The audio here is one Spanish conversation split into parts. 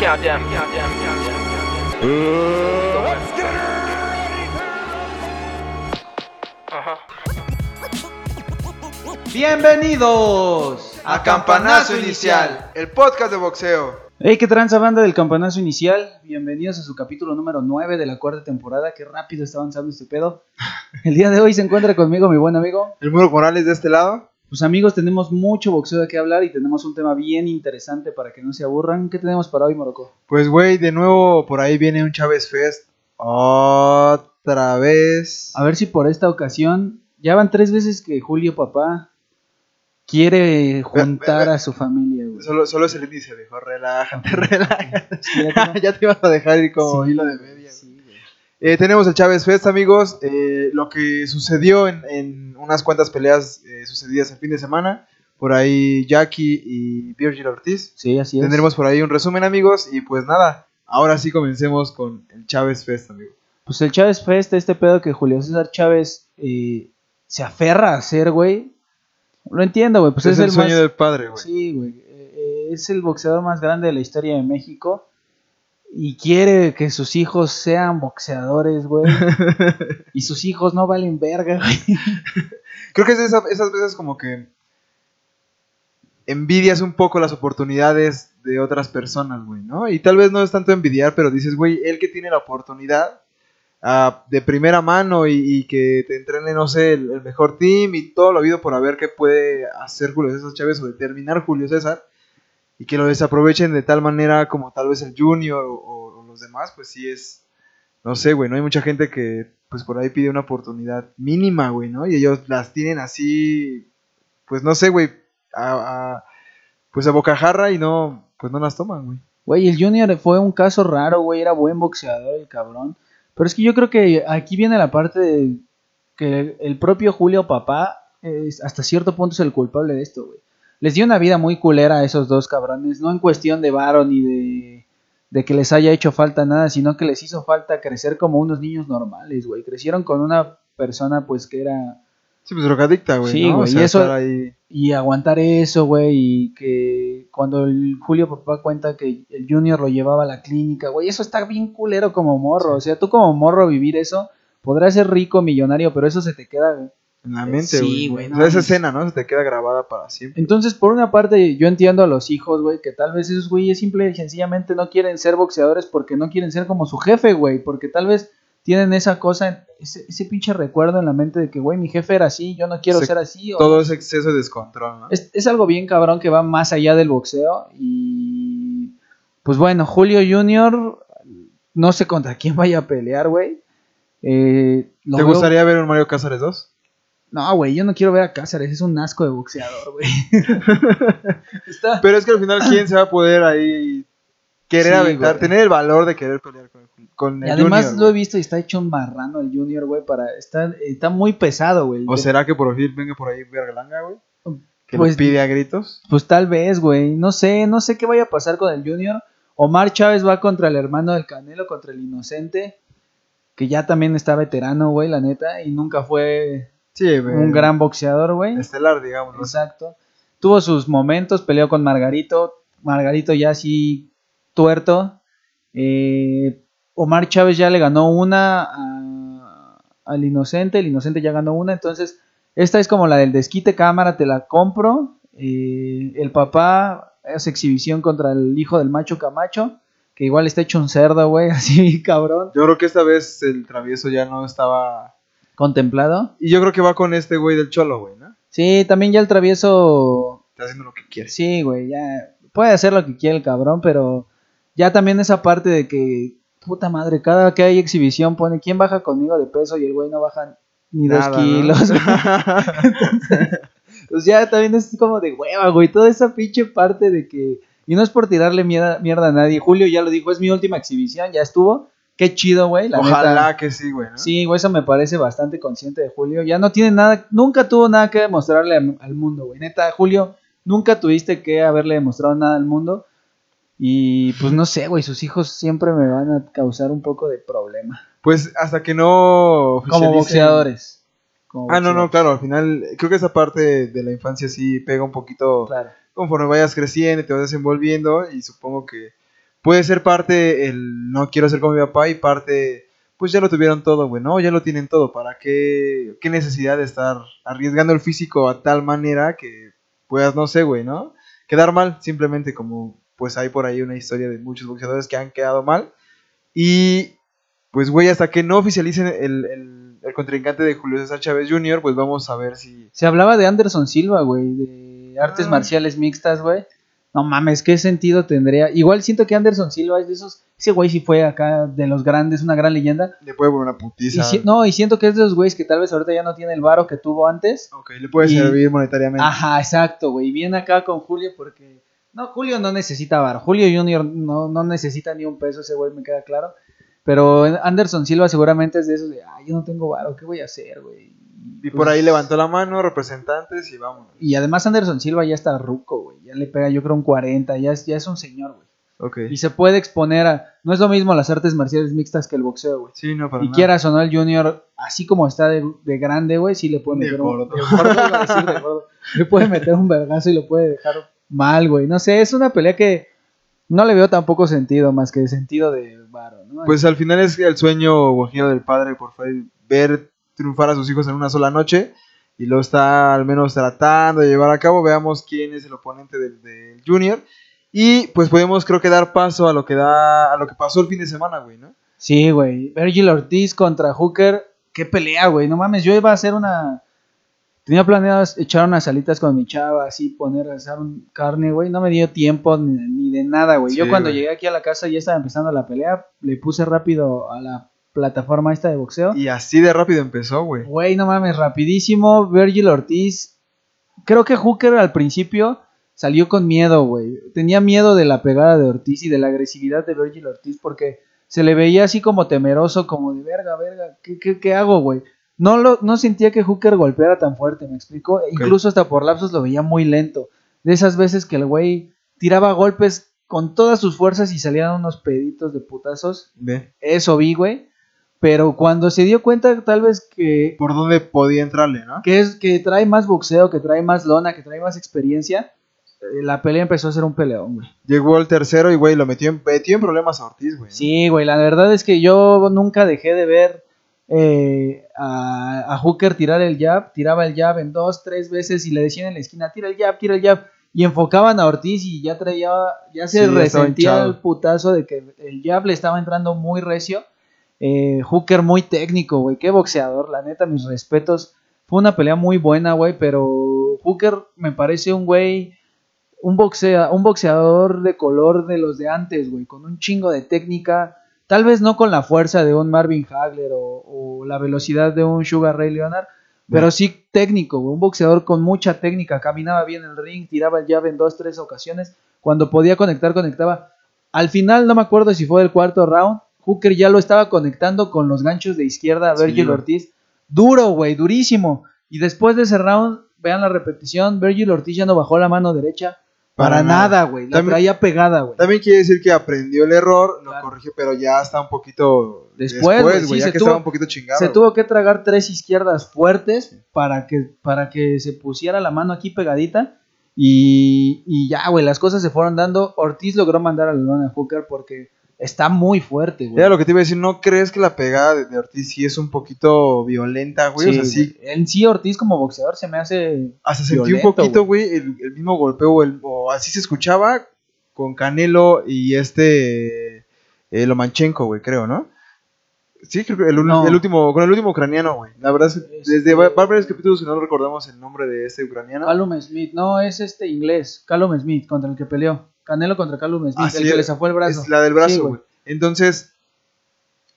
Countdown. Bienvenidos a Campanazo Inicial, el podcast de boxeo. Hey, qué tranza banda del Campanazo Inicial. Bienvenidos a su capítulo número 9 de la cuarta temporada. Qué rápido está avanzando este pedo. El día de hoy se encuentra conmigo mi buen amigo. El Muro Morales de este lado. Pues amigos, tenemos mucho boxeo de qué hablar y tenemos un tema bien interesante para que no se aburran. ¿Qué tenemos para hoy, Morocco? Pues güey, de nuevo por ahí viene un Chávez Fest. Otra vez. A ver si por esta ocasión ya van tres veces que Julio Papá quiere juntar a su familia, güey. Solo, solo es el índice, dijo, relájate, relájate. ya, te, ibas a dejar ir como hilo de media. Eh, tenemos el Chávez Fest, amigos. Eh, lo que sucedió en, unas cuantas peleas eh, sucedidas el fin de semana. Por ahí Jackie y Virgil Ortiz. Sí, así es. Tendremos por ahí un resumen, amigos. Y pues nada, ahora sí comencemos con el Chávez Fest, amigo. Pues el Chávez Fest, este pedo que Julio César Chávez se aferra a hacer, güey. Lo entiendo, güey. Pues es, el, sueño del padre, güey. Sí, güey. es el boxeador más grande de la historia de México y quiere que sus hijos sean boxeadores, güey. y sus hijos no valen verga, güey. Creo que es esas veces como que envidias un poco las oportunidades de otras personas, güey, ¿no? Y tal vez no es tanto envidiar, pero dices, güey, él que tiene la oportunidad uh, de primera mano y, que te entrene, no sé, el, mejor team y todo lo habido por haber que puede hacer Julio César Chávez o determinar Julio César y que lo desaprovechen de tal manera como tal vez el Junior o, los demás, pues sí es, no sé, güey, no hay mucha gente que pues por ahí pide una oportunidad mínima, güey, ¿no? Y ellos las tienen así, pues no sé, güey, a, pues a bocajarra y no, pues no las toman, güey. Güey, el Junior fue un caso raro, güey, era buen boxeador el cabrón. Pero es que yo creo que aquí viene la parte de que el propio Julio Papá es, hasta cierto punto es el culpable de esto, güey les dio una vida muy culera a esos dos cabrones, no en cuestión de varo ni de, de que les haya hecho falta nada, sino que les hizo falta crecer como unos niños normales, güey. Crecieron con una persona pues que era... Sí, pues drogadicta, güey. Sí, güey, y eso... Y aguantar eso, güey, y que cuando el Julio Papá cuenta que el Junior lo llevaba a la clínica, güey, eso está bien culero como morro. O sea, tú como morro vivir eso, podrás ser rico, millonario, pero eso se te queda en la mente, sí, güey. esa escena, ¿no? Se te queda grabada para siempre. Entonces, por una parte, yo entiendo a los hijos, güey, que tal vez esos güeyes simple y sencillamente no quieren ser boxeadores porque no quieren ser como su jefe, güey. Porque tal vez tienen esa cosa, ese, ese pinche recuerdo en la mente de que, güey, mi jefe era así, yo no quiero ser así. todo ese exceso de descontrol, ¿no? Es, es algo bien cabrón que va más allá del boxeo. Y. Pues bueno, Julio Junior, no sé contra quién vaya a pelear, güey. Eh, ¿Te gustaría ver un Mario Cázares 2? No, güey, yo no quiero ver a Cáceres, es un asco de boxeador, güey. Pero es que al final, ¿quién se va a poder ahí querer aventar, tener el valor de querer pelear con, con el y además lo he visto y está hecho un marrano el Junior, güey, para está, está muy pesado, güey. ¿O será que por fin venga por ahí Vergalanga, güey? Que pues, pide a gritos. Pues tal vez, güey. No sé, no sé qué vaya a pasar con el Junior. Omar Chávez va contra el hermano del Canelo, contra el Inocente, que ya también está veterano, güey, la neta, y nunca fue un gran boxeador, güey. Estelar, digamos. Exacto. Tuvo sus momentos, peleó con Margarito. Margarito ya así tuerto. Eh, Omar Chávez ya le ganó una al Inocente. El Inocente ya ganó una. Entonces, esta es como la del desquite cámara, te la compro. Eh, el papá hace exhibición contra el hijo del macho Camacho. Que igual está hecho un cerdo, güey, así cabrón. Yo creo que esta vez el travieso ya no estaba contemplado. Y yo creo que va con este güey del cholo, güey, ¿no? Sí, también ya el travieso. Está haciendo lo que quiere. Sí, güey, ya. Puede hacer lo que quiere el cabrón, pero ya también esa parte de que, puta madre, cada que hay exhibición pone quién baja conmigo de peso y el güey no baja ni dos kilos. pues ya también es como de hueva, güey. Toda esa pinche parte de que. Y no es por tirarle mierda, mierda a nadie. Julio ya lo dijo, es mi última exhibición, ya estuvo. Qué chido, güey. Ojalá que sí, güey. Sí, güey, eso me parece bastante consciente de Julio. Ya no tiene nada, nunca tuvo nada que demostrarle al mundo, güey. Neta, Julio, nunca tuviste que haberle demostrado nada al mundo. Y pues no sé, güey, sus hijos siempre me van a causar un poco de problema. Pues hasta que no... Como boxeadores. ah, no, no, claro, al final creo que esa parte de la infancia sí pega un poquito... Claro. Conforme vayas creciendo y te vas desenvolviendo y supongo que puede ser parte el no quiero ser como mi papá y parte pues ya lo tuvieron todo, güey, ¿no? Ya lo tienen todo. ¿Para qué, qué necesidad de estar arriesgando el físico a tal manera que puedas, no sé, güey, ¿no? Quedar mal, simplemente como pues hay por ahí una historia de muchos boxeadores que han quedado mal. Y pues, güey, hasta que no oficialicen el, el, el contrincante de Julio César Chávez Jr., pues vamos a ver si... Se hablaba de Anderson Silva, güey, de artes Ah. marciales mixtas, güey. No mames, ¿qué sentido tendría? Igual siento que Anderson Silva es de esos. Ese güey sí fue acá de los grandes, una gran leyenda. Le puede poner una Y putiza. si- no, y siento que es de esos güeyes que tal vez ahorita ya no tiene el varo que tuvo antes. Ok, le puede Y- servir monetariamente. Ajá, exacto, güey. Viene acá con Julio porque. No, Julio no necesita varo. Julio Junior no, no necesita ni un peso, ese güey me queda claro. Pero Anderson Silva seguramente es de esos de, ay, yo no tengo varo, ¿qué voy a hacer, güey? Y por ahí levantó la mano, representantes y vamos. Y además Anderson Silva ya está ruco, güey. Ya le pega, yo creo, un 40. Ya es, ya es un señor, güey. Ok. Y se puede exponer a... No es lo mismo las artes marciales mixtas que el boxeo, güey. Sí, no, para Y nada. quieras o no, el Junior, así como está de, de grande, güey, sí le puede De meter un... de de gordo. Le puede meter un vergazo y lo puede dejar mal, güey. No sé, es una pelea que no le veo tampoco sentido, más que sentido de varo, ¿no? Pues al final es el sueño guajiro del padre por ver triunfar a sus hijos en una sola noche. Y lo está al menos tratando de llevar a cabo. Veamos quién es el oponente del, del Junior. Y pues podemos creo que dar paso a lo que da a lo que pasó el fin de semana, güey, ¿no? Sí, güey. Virgil Ortiz contra Hooker. Qué pelea, güey. No mames, yo iba a hacer una. Tenía planeado echar unas alitas con mi chava, así poner, asar un carne, güey. No me dio tiempo ni, ni de nada, güey. yo cuando llegué aquí a la casa ya estaba empezando la pelea. Le puse rápido a la plataforma esta de boxeo. Y así de rápido empezó, güey. Güey, no mames, rapidísimo. Virgil Ortiz. Creo que Hooker al principio salió con miedo, güey. Tenía miedo de la pegada de Ortiz y de la agresividad de Virgil Ortiz porque se le veía así como temeroso, como de verga, verga, ¿qué, qué, qué hago, güey? No, lo, no sentía que Hooker golpeara tan fuerte, me explico. Incluso hasta por lapsos lo veía muy lento. De esas veces que el güey tiraba golpes con todas sus fuerzas y salían unos peditos de putazos. Eso vi, güey. Pero cuando se dio cuenta tal vez que Por dónde podía entrarle, ¿no? que es que trae más boxeo, que trae más lona, que trae más experiencia, eh, la pelea empezó a ser un peleón, güey. Llegó el tercero y, güey, lo metió en, metió en problemas a Ortiz, güey. Sí, güey, la verdad es que yo nunca dejé de ver eh, a, a Hooker tirar el jab, tiraba el jab en dos, tres veces y le decían en la esquina, tira el jab, tira el jab, y enfocaban a Ortiz y ya traía, ya se Sí, resentía el putazo de que el jab le estaba entrando muy recio. Eh, Hooker muy técnico, güey, qué boxeador, la neta, mis respetos. Fue una pelea muy buena, güey, pero Hooker me parece un güey, un, un boxeador de color de los de antes, güey, con un chingo de técnica, tal vez no con la fuerza de un Marvin Hagler o, o la velocidad de un Sugar Ray Leonard, pero sí técnico, güey, un boxeador con mucha técnica, caminaba bien el ring, tiraba el llave en dos, tres ocasiones, cuando podía conectar, conectaba. Al final, no me acuerdo si fue el cuarto round, Hooker ya lo estaba conectando con los ganchos de izquierda a Virgil. Ortiz. Duro, güey, durísimo. Y después de ese round, vean la repetición, Virgil Ortiz ya no bajó la mano derecha para, Para nada. güey. La También- traía pegada, güey. También quiere decir que aprendió el error, lo corrigió, pero ya está un poquito Después, güey, sí, ya se que tuvo- estaba un poquito chingado. Se tuvo que tragar tres izquierdas fuertes para que, para que se pusiera la mano aquí pegadita. Y, y ya, güey, las cosas se fueron dando. Ortiz logró mandar a Hooker porque está muy fuerte, güey. Era lo que te iba a decir, ¿no crees que la pegada de, de Ortiz sí es un poquito violenta, güey? o sea, sí. En sí, Ortiz como boxeador se me hace. hasta sentí un poquito, güey, el, el mismo golpeo, o, el- o así se escuchaba con Canelo y este eh, Lomanchenko, güey, creo, ¿no? Sí, creo que el, ul- No. el último, con el último ucraniano, güey. La verdad es que Este- desde va- varios capítulos que no recordamos el nombre de este ucraniano. Callum Smith, no, es este inglés. Callum Smith contra el que peleó. Canelo contra Callum Smith, sí, el que le zafó el brazo. Es la del brazo, Sí, güey. Entonces,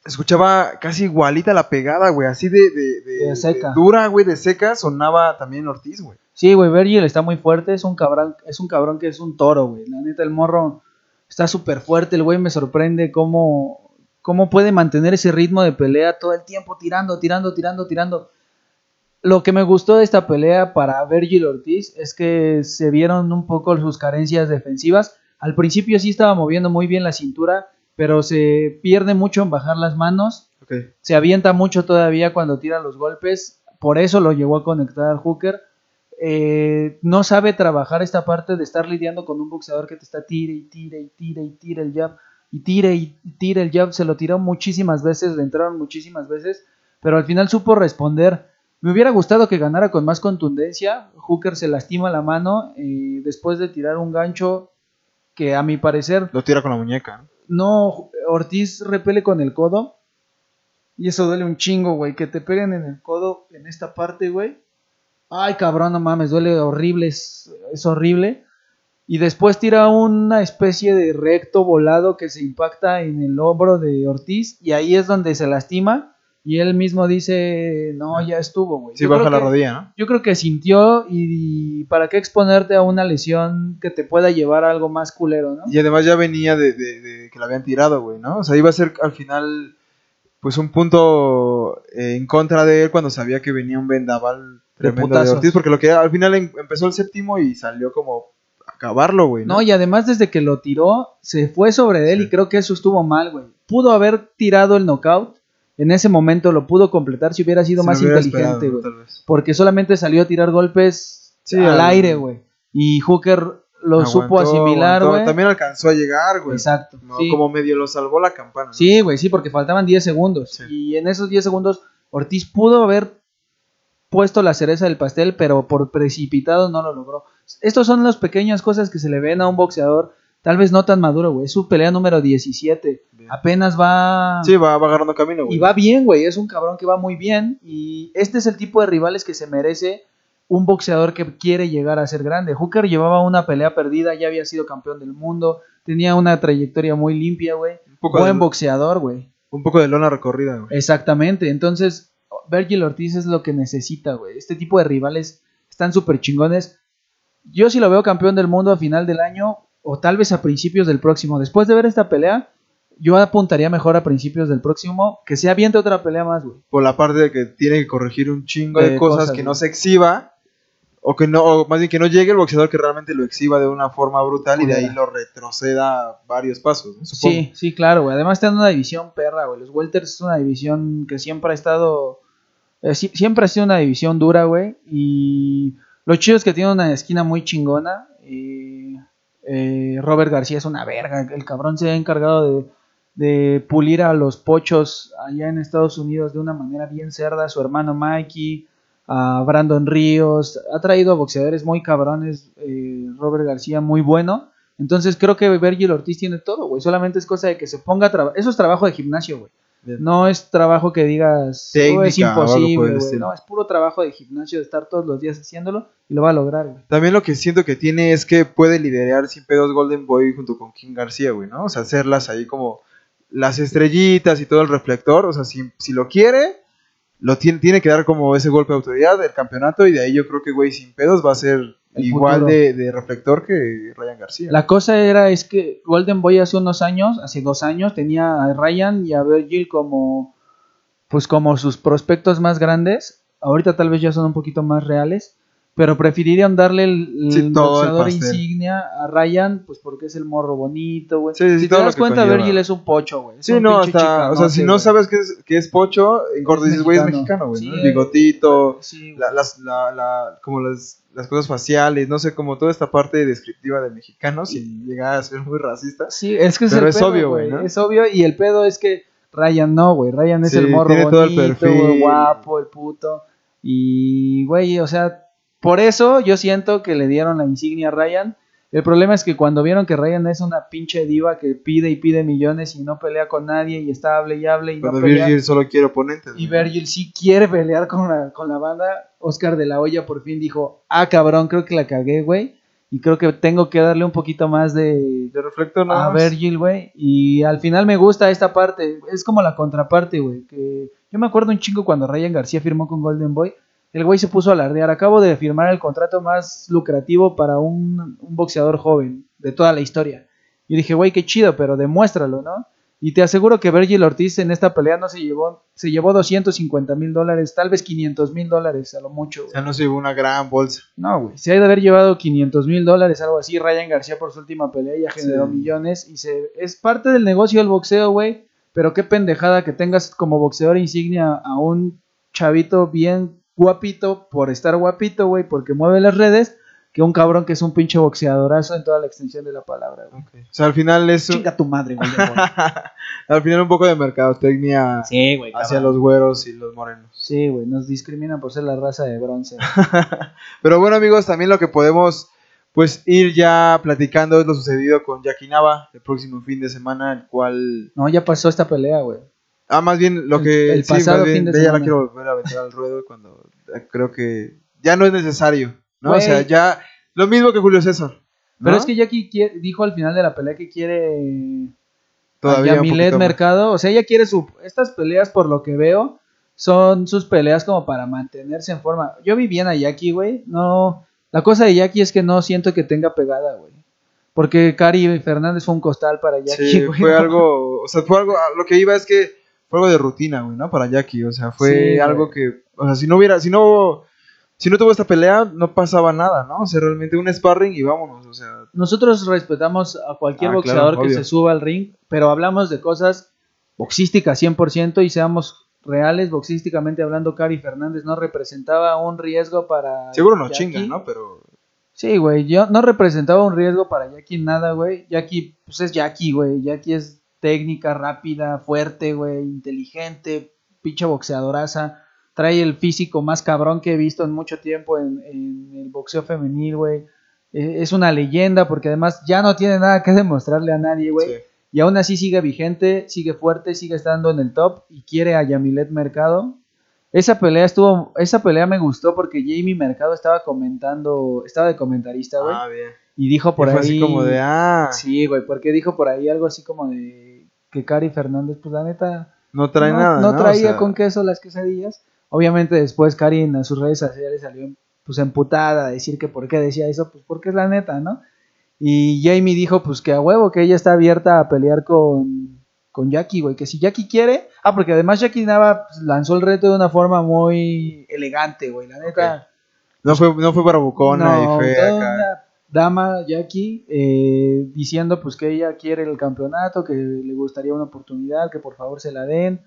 escuchaba casi igualita la pegada, güey. Así de, de, de- De seca. dura, güey, de seca, sonaba también Ortiz, güey. Sí, güey, Virgil está muy fuerte, es un cabrón, es un cabrón que es un toro, güey. La neta, el morro está súper fuerte, el güey me sorprende cómo, cómo puede mantener ese ritmo de pelea todo el tiempo, tirando, tirando, tirando, tirando. Lo que me gustó de esta pelea para Virgil Ortiz es que se vieron un poco sus carencias defensivas. Al principio sí estaba moviendo muy bien la cintura, pero se pierde mucho en bajar las manos se avienta mucho todavía cuando tira los golpes, por eso lo llegó a conectar Hooker. Eh, no sabe trabajar esta parte de estar lidiando con un boxeador que te está tire y tire y tire y tire el jab. y tire y tire el jab, se lo tiró muchísimas veces, le entraron muchísimas veces, pero al final supo responder. Me hubiera gustado que ganara con más contundencia. Hooker se lastima la mano eh, después de tirar un gancho que a mi parecer Lo tira con la muñeca. no. Ortiz repele con el codo y eso duele un chingo, güey, que te peguen en el codo en esta parte, güey. Ay, cabrón, no mames, duele horrible, es, es horrible. Y después tira una especie de recto volado que se impacta en el hombro de Ortiz y ahí es donde se lastima y él mismo dice, no, ya estuvo, güey. Sí, Yo baja la que- rodilla, ¿no? Yo creo que sintió y, y para qué exponerte a una lesión que te pueda llevar a algo más culero, ¿no? Y además ya venía de, de- de que la habían tirado, güey, ¿no? O sea, iba a ser al final, pues un punto eh, en contra de él cuando sabía que venía un vendaval tremendo de, putazos. Ortiz, porque lo que al final em- empezó el séptimo y salió como acabarlo, güey, ¿no? No, y además desde que lo tiró, se fue sobre él Sí. y creo que eso estuvo mal, güey. Pudo haber tirado el knockout, en ese momento lo pudo completar si hubiera sido Se más hubiera inteligente, güey. Porque solamente salió a tirar golpes Sí, al aire, güey. Y Hooker lo supo asimilar, güey. También alcanzó a llegar, güey. Exacto. No, sí. Como medio lo salvó la campana. ¿no? Sí, güey, sí, porque faltaban 10 segundos. Sí. Y en esos 10 segundos, Ortiz pudo haber puesto la cereza del pastel, pero por precipitado no lo logró. Estos son las pequeñas cosas que se le ven a un boxeador, tal vez no tan maduro, güey. Es su pelea número 17. Bien. Apenas va. Sí, va, va agarrando camino, güey. y va bien, güey. Es un cabrón que va muy bien. Y este es el tipo de rivales que se merece un boxeador que quiere llegar a ser grande. Hooker llevaba una pelea perdida, ya había sido campeón del mundo, tenía una trayectoria muy limpia, güey. Buen de, boxeador, güey. un poco de lona recorrida, güey. Exactamente. Entonces, Virgil Ortiz es lo que necesita, güey. Este tipo de rivales están súper chingones. Yo si lo veo campeón del mundo a final del año o tal vez a principios del próximo. Después de ver esta pelea, yo apuntaría mejor a principios del próximo que se aviente otra pelea más, güey. Por la parte de que tiene que corregir un chingo de, De cosas, cosas, que güey. no se exhiba. O que no, o más bien que no llegue el boxeador que realmente lo exhiba de una forma brutal y de ahí lo retroceda varios pasos, ¿no? Sí, sí, claro, güey. Además está en una división perra, güey. Los welters es una división que siempre ha estado... eh, si- siempre ha sido una división dura, güey. Y lo chido es que tiene una esquina muy chingona. Y eh, Robert García es una verga. El cabrón se ha encargado de, pulir a los pochos allá en Estados Unidos de una manera bien cerda. Su hermano Mikey, a Brandon Ríos. Ha traído a boxeadores muy cabrones. eh, Robert García muy bueno. Entonces creo que Virgil Ortiz tiene todo, güey. Solamente es cosa de que se ponga a trabajar. Eso es trabajo de gimnasio, güey. No es trabajo que digas, Técnica "Oh, es algo por imposible, güey. No, es puro trabajo de gimnasio, de estar todos los días haciéndolo y lo va a lograr, güey. También lo que siento que tiene es que puede liderar sin pedos Golden Boy junto con King García, güey, ¿no? O sea, hacerlas ahí como las estrellitas y todo el reflector. O sea, si, si lo quiere, lo tiene, tiene que dar como ese golpe de autoridad del campeonato y de ahí yo creo que, güey, sin pedos va a ser igual de, de reflector que Ryan García. La cosa era es que Golden Boy hace unos años, hace dos años, tenía a Ryan y a Virgil como, pues como sus prospectos más grandes. Ahorita tal vez ya son un poquito más reales, pero preferirían darle el, Sí, el boxeador insignia a Ryan, pues porque es el morro bonito, güey. Sí, sí, si te das cuenta. Virgil es un pocho, güey. Sí, no, hasta, o sea, si no sabes que es, que es pocho, en corto Es dices, güey, es mexicano. güey. El bigotito, la- las, la, la- como las, las cosas faciales, no sé, como toda esta parte descriptiva del mexicano, sin llegar a ser muy racista. Sí, es que es Pero el es pedo, obvio, güey, ¿no? Es obvio y el pedo es que Ryan no, güey. Ryan es el morro tiene todo el bonito, perfil. güey, guapo, el puto. Y, güey, o sea, por eso yo siento que le dieron la insignia a Ryan. El problema es que cuando vieron que Ryan es una pinche diva que pide y pide millones y no pelea con nadie y está hable y hable y no Cuando pelea. Virgil solo quiere oponentes. Y. Virgil sí quiere pelear con la, con la banda. Oscar de la Hoya por fin dijo, ah, cabrón, creo que la cagué, güey. Y creo que tengo que darle un poquito más de, De reflector nada a más. Virgil, güey. Y al final me gusta esta parte. Es como la contraparte, güey. Que yo me acuerdo un chingo cuando Ryan García firmó con Golden Boy. El güey se puso a alardear. Acabo de firmar el contrato más lucrativo para un, un boxeador joven de toda la historia. Y dije, güey, qué chido, pero demuéstralo, ¿no? Y te aseguro que Virgil Ortiz en esta pelea no se llevó, se llevó 250 mil dólares, tal vez 500 mil dólares a lo mucho. O sea, no se llevó una gran bolsa. No, güey. Se ha de haber llevado 500 mil dólares, algo así. Ryan García por su última pelea ya generó Sí. millones. Y se es parte del negocio del boxeo, güey. Pero qué pendejada que tengas como boxeador insignia a un chavito bien guapito por estar guapito, güey, porque mueve las redes. que un cabrón que es un pinche boxeadorazo en toda la extensión de la palabra, güey. O sea, al final es un- Chinga tu madre, güey. al final un poco de mercadotecnia sí, güey. hacia los güeros y los morenos. Sí, güey, nos discriminan por ser la raza de bronce. Pero bueno, amigos, también lo que podemos pues ir ya platicando es lo sucedido con Jackie Nava el próximo fin de semana, el cual No, ya pasó esta pelea, güey. Ah más bien lo El- que el sí, pasado bien, fin de ya la semana. quiero volver a aventar al ruedo cuando eh, creo que ya no es necesario, ¿no? O sea, ya lo mismo que Julio César. ¿no? Pero es que Jackie quiere- dijo al final de la pelea que quiere todavía Yamilet. Mercado. O sea, ella quiere su. Estas peleas, por lo que veo, son sus peleas como para mantenerse en forma. Yo vi bien a Jackie, güey. No. La cosa de Jackie es que no siento que tenga pegada, güey. Porque Cari Fernández fue un costal para Jackie, Sí, güey. fue algo, o sea, fue algo, lo que iba es que fue algo de rutina, güey, ¿no? Para Jackie, o sea, fue Sí, algo que, o sea, si no hubiera, si no, si no tuvo esta pelea, no pasaba nada, ¿no? O sea, realmente un sparring y vámonos, o sea, Nosotros respetamos a cualquier Ah, boxeador claro, que se suba al ring, pero hablamos de cosas boxísticas 100% y seamos reales, boxísticamente hablando, Cari Fernández no representaba un riesgo para... seguro nos Jackie. chingan, ¿no? Pero, Sí, güey, yo no representaba un riesgo para Jackie nada, güey. Jackie, pues es Jackie, güey. Jackie es técnica, rápida, fuerte, güey, inteligente, pinche boxeadoraza. Trae el físico más cabrón que he visto en mucho tiempo en, en el boxeo femenil, güey. Eh, Es una leyenda porque además ya no tiene nada que demostrarle a nadie, güey. sí. Y aún así sigue vigente, sigue fuerte, sigue estando en el top y quiere a Yamilet Mercado. Esa pelea estuvo, esa pelea me gustó porque Jamie Mercado estaba comentando, estaba de comentarista, güey, Ah, bien. y dijo por Y fue ahí, así como de, ah, sí, güey, porque dijo por ahí algo así como de que Cari Fernández, pues la neta, no trae no, nada, no traía O sea, con queso las quesadillas. Obviamente después Cari en sus redes sociales salió pues emputada a decir que por qué decía eso, pues porque es la neta, ¿no? Y Jamie dijo pues que a huevo, que ella está abierta a pelear con, con Jackie, güey, que si Jackie quiere, ah, porque además Jackie Nava pues, lanzó el reto de una forma muy elegante, güey, la neta. no fue, no fue bravucona No, y fue acá. una dama Jackie eh, diciendo pues que ella quiere el campeonato, que le gustaría una oportunidad, que por favor se la den.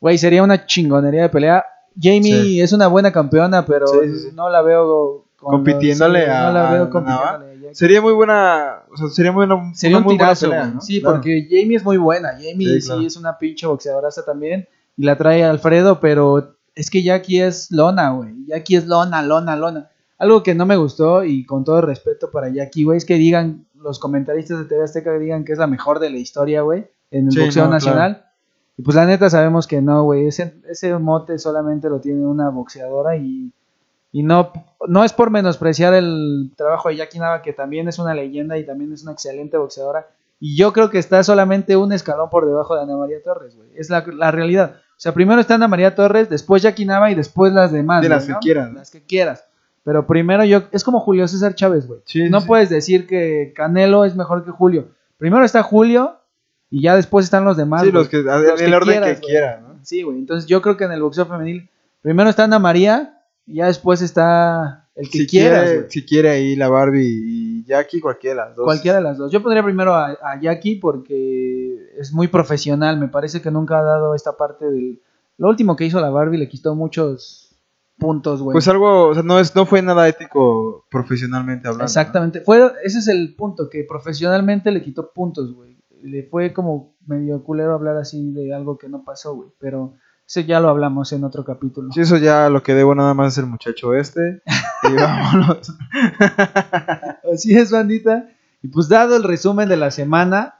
Güey, sería una chingonería de pelea. Jamie Sí. es una buena campeona, pero Sí, sí, sí. no la veo Compitiéndole a- no la veo compitiéndole a. Sería muy buena, o sea, sería muy buena, Sería una un muy buena tirazo, pelea, güey. ¿no? Sí, Claro. porque Jamie es muy buena. Jamie Sí, sí, claro. es una pinche boxeadoraza también. Y la trae Alfredo, pero es que Jackie es lona, güey. Jackie es lona, lona, lona. Algo que no me gustó, y con todo respeto para Jackie, güey, es que digan, los comentaristas de TV Azteca digan que es la mejor de la historia, güey, en el Sí, boxeo no, nacional. Y pues la neta sabemos que no, güey. Ese, ese mote solamente lo tiene una boxeadora y, y no, no es por menospreciar el trabajo de Jackie Nava, que también es una leyenda y también es una excelente boxeadora. Y yo creo que está solamente un escalón por debajo de Ana María Torres, güey. Es la, la realidad. O sea, primero está Ana María Torres, después Jackie Nava y después las demás. Güey, las que quieras. Las que quieras. Pero primero yo, es como Julio César Chávez, güey. Sí, no sí. puedes decir que Canelo es mejor que Julio. Primero está Julio y ya después están los demás. Sí, los que, en Los el que orden quieras, que güey. quiera, ¿no? Sí, güey. Entonces yo creo que en el boxeo femenil primero está Ana María y ya después está el que si quieras, quiere, si quiere ahí la Barbie y Jackie, cualquiera de las dos. Cualquiera de las dos. Yo pondría primero a, a Jackie porque es muy profesional. Me parece que nunca ha dado esta parte del... Lo último que hizo la Barbie le quitó muchos puntos, güey. Pues algo, o sea, no, es, no fue nada ético profesionalmente hablando. ¿no? Exactamente. Fue, ese es el punto, que profesionalmente le quitó puntos, güey. Le fue como medio culero hablar así de algo que no pasó, güey. Pero eso ya lo hablamos en otro capítulo. Sí, eso ya lo que debo nada más es el muchacho este. Y vámonos. Así es, bandita. Y pues dado el resumen de la semana,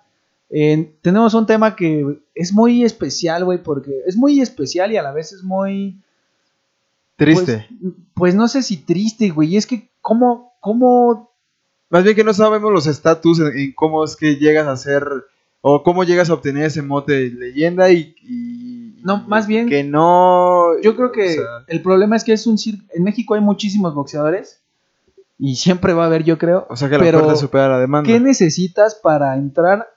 eh, tenemos un tema que es muy especial, güey, porque es muy especial y a la vez es muy... Triste. Pues, pues no sé si triste, güey. Es que cómo, cómo... Más bien que no sabemos los estatus en, en cómo es que llegas a ser o cómo llegas a obtener ese mote de leyenda y, y- No, más bien- que no Yo creo que o sea, el problema es que es un En México hay muchísimos boxeadores y siempre va a haber, yo creo. o sea que la pero oferta supera la demanda ¿Qué necesitas para entrar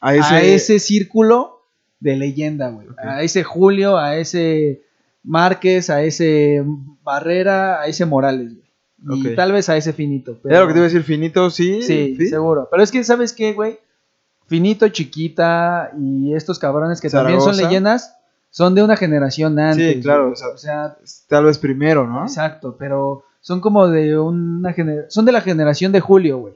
a ese, a ese círculo de leyenda, güey. A ese Julio, a ese Márquez, a ese Barrera, a ese Morales, güey. Y tal vez a ese Finito. pero- era lo que te iba a decir finito sí Sí, sí. seguro. Pero es que, ¿sabes qué, güey? Finito, Chiquita y estos cabrones que también son leyendas son de una generación antes. Sí, claro, o sea, o sea tal vez primero no exacto, pero Son como de una generación. Son de la generación de Julio, güey.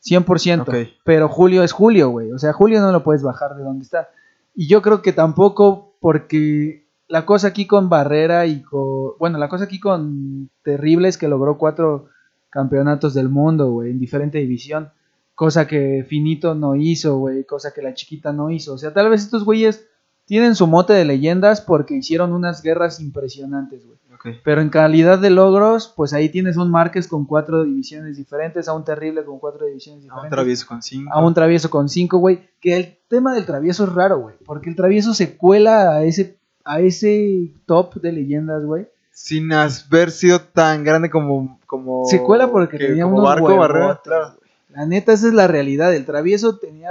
100%. Ok. Pero Julio es Julio, güey. O sea, Julio no lo puedes bajar de donde está. Y yo creo que tampoco porque la cosa aquí con Barrera y con... Bueno, la cosa aquí con Terrible es que logró cuatro campeonatos del mundo, güey, en diferente división. Cosa que Finito no hizo, güey. Cosa que la chiquita no hizo. O sea, tal vez estos güeyes tienen su mote de leyendas porque hicieron unas guerras impresionantes, güey. Ok. Pero en calidad de logros, pues ahí tienes un Márquez con cuatro divisiones diferentes, a un Terrible con cuatro divisiones A diferentes un travieso con cinco. a un travieso con 5, güey. Que el tema del travieso es raro, güey. Porque el travieso se cuela a ese, a ese top de leyendas, güey. Sin haber sido tan grande como. como Se cuela porque que- tenía como unos Barco huevotes, Barrera, claro. La neta, esa es la realidad. El travieso tenía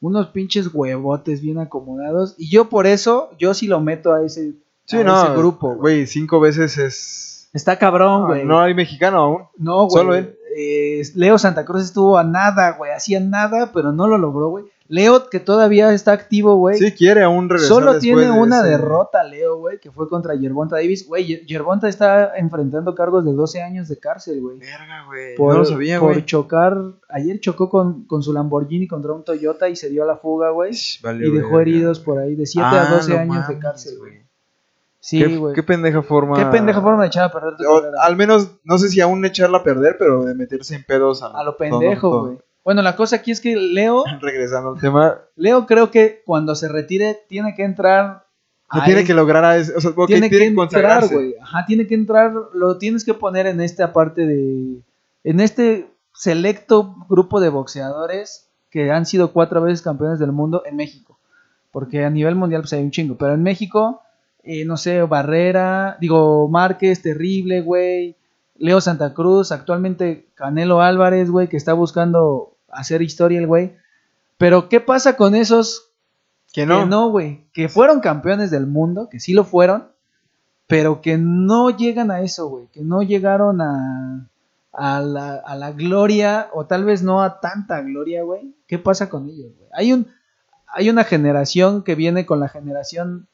unos pinches huevotes bien acomodados. Y yo por eso, yo sí lo meto a ese, Sí, a no. ese grupo, güey. Cinco veces es. Está cabrón, No, güey. no hay mexicano aún. No, güey. Solo él. Eh, Leo Santa Cruz estuvo a nada, güey. Hacía nada, pero no lo logró, güey. Leo, que todavía está activo, güey. Sí, quiere aún regresar. Solo tiene una derrota, Leo, güey, que fue contra Yerbonta Davis. Güey, Yer- Yerbonta está enfrentando cargos de 12 años de cárcel, güey. Verga, güey. Por, no lo sabía, por güey. chocar. Ayer chocó con, con su Lamborghini contra un Toyota y se dio a la fuga, güey. Valió Y dejó heridos por ahí de 7 Ah, a 12 no años de cárcel, güey. ¿Qué, Sí, güey. qué pendeja forma. Qué pendeja forma de echar a perder tu O, al menos, no sé si aún echarla a perder, pero de meterse en pedos a, A lo pendejo, güey. Bueno, la cosa aquí es que Leo. Regresando al tema, Leo creo que cuando se retire tiene que entrar. no tiene que lograr a ese, o sea, ok, tiene que entrar, güey. Ajá, tiene que entrar, lo tienes que poner en esta parte de, en este selecto grupo de boxeadores que han sido cuatro veces campeones del mundo en México. Porque a nivel mundial pues hay un chingo, pero en México, eh, no sé, Barrera, digo, Márquez, terrible, güey. Leo Santa Cruz, actualmente Canelo Álvarez, güey, que está buscando hacer historia el güey. Pero ¿qué pasa con esos Que no. que no, güey. Que fueron campeones del mundo, que sí lo fueron, pero que no llegan a eso, güey. Que no llegaron a, a, la, a la gloria, o tal vez no a tanta gloria, güey. ¿Qué pasa con ellos, güey? Hay, un, hay una generación que viene con la generación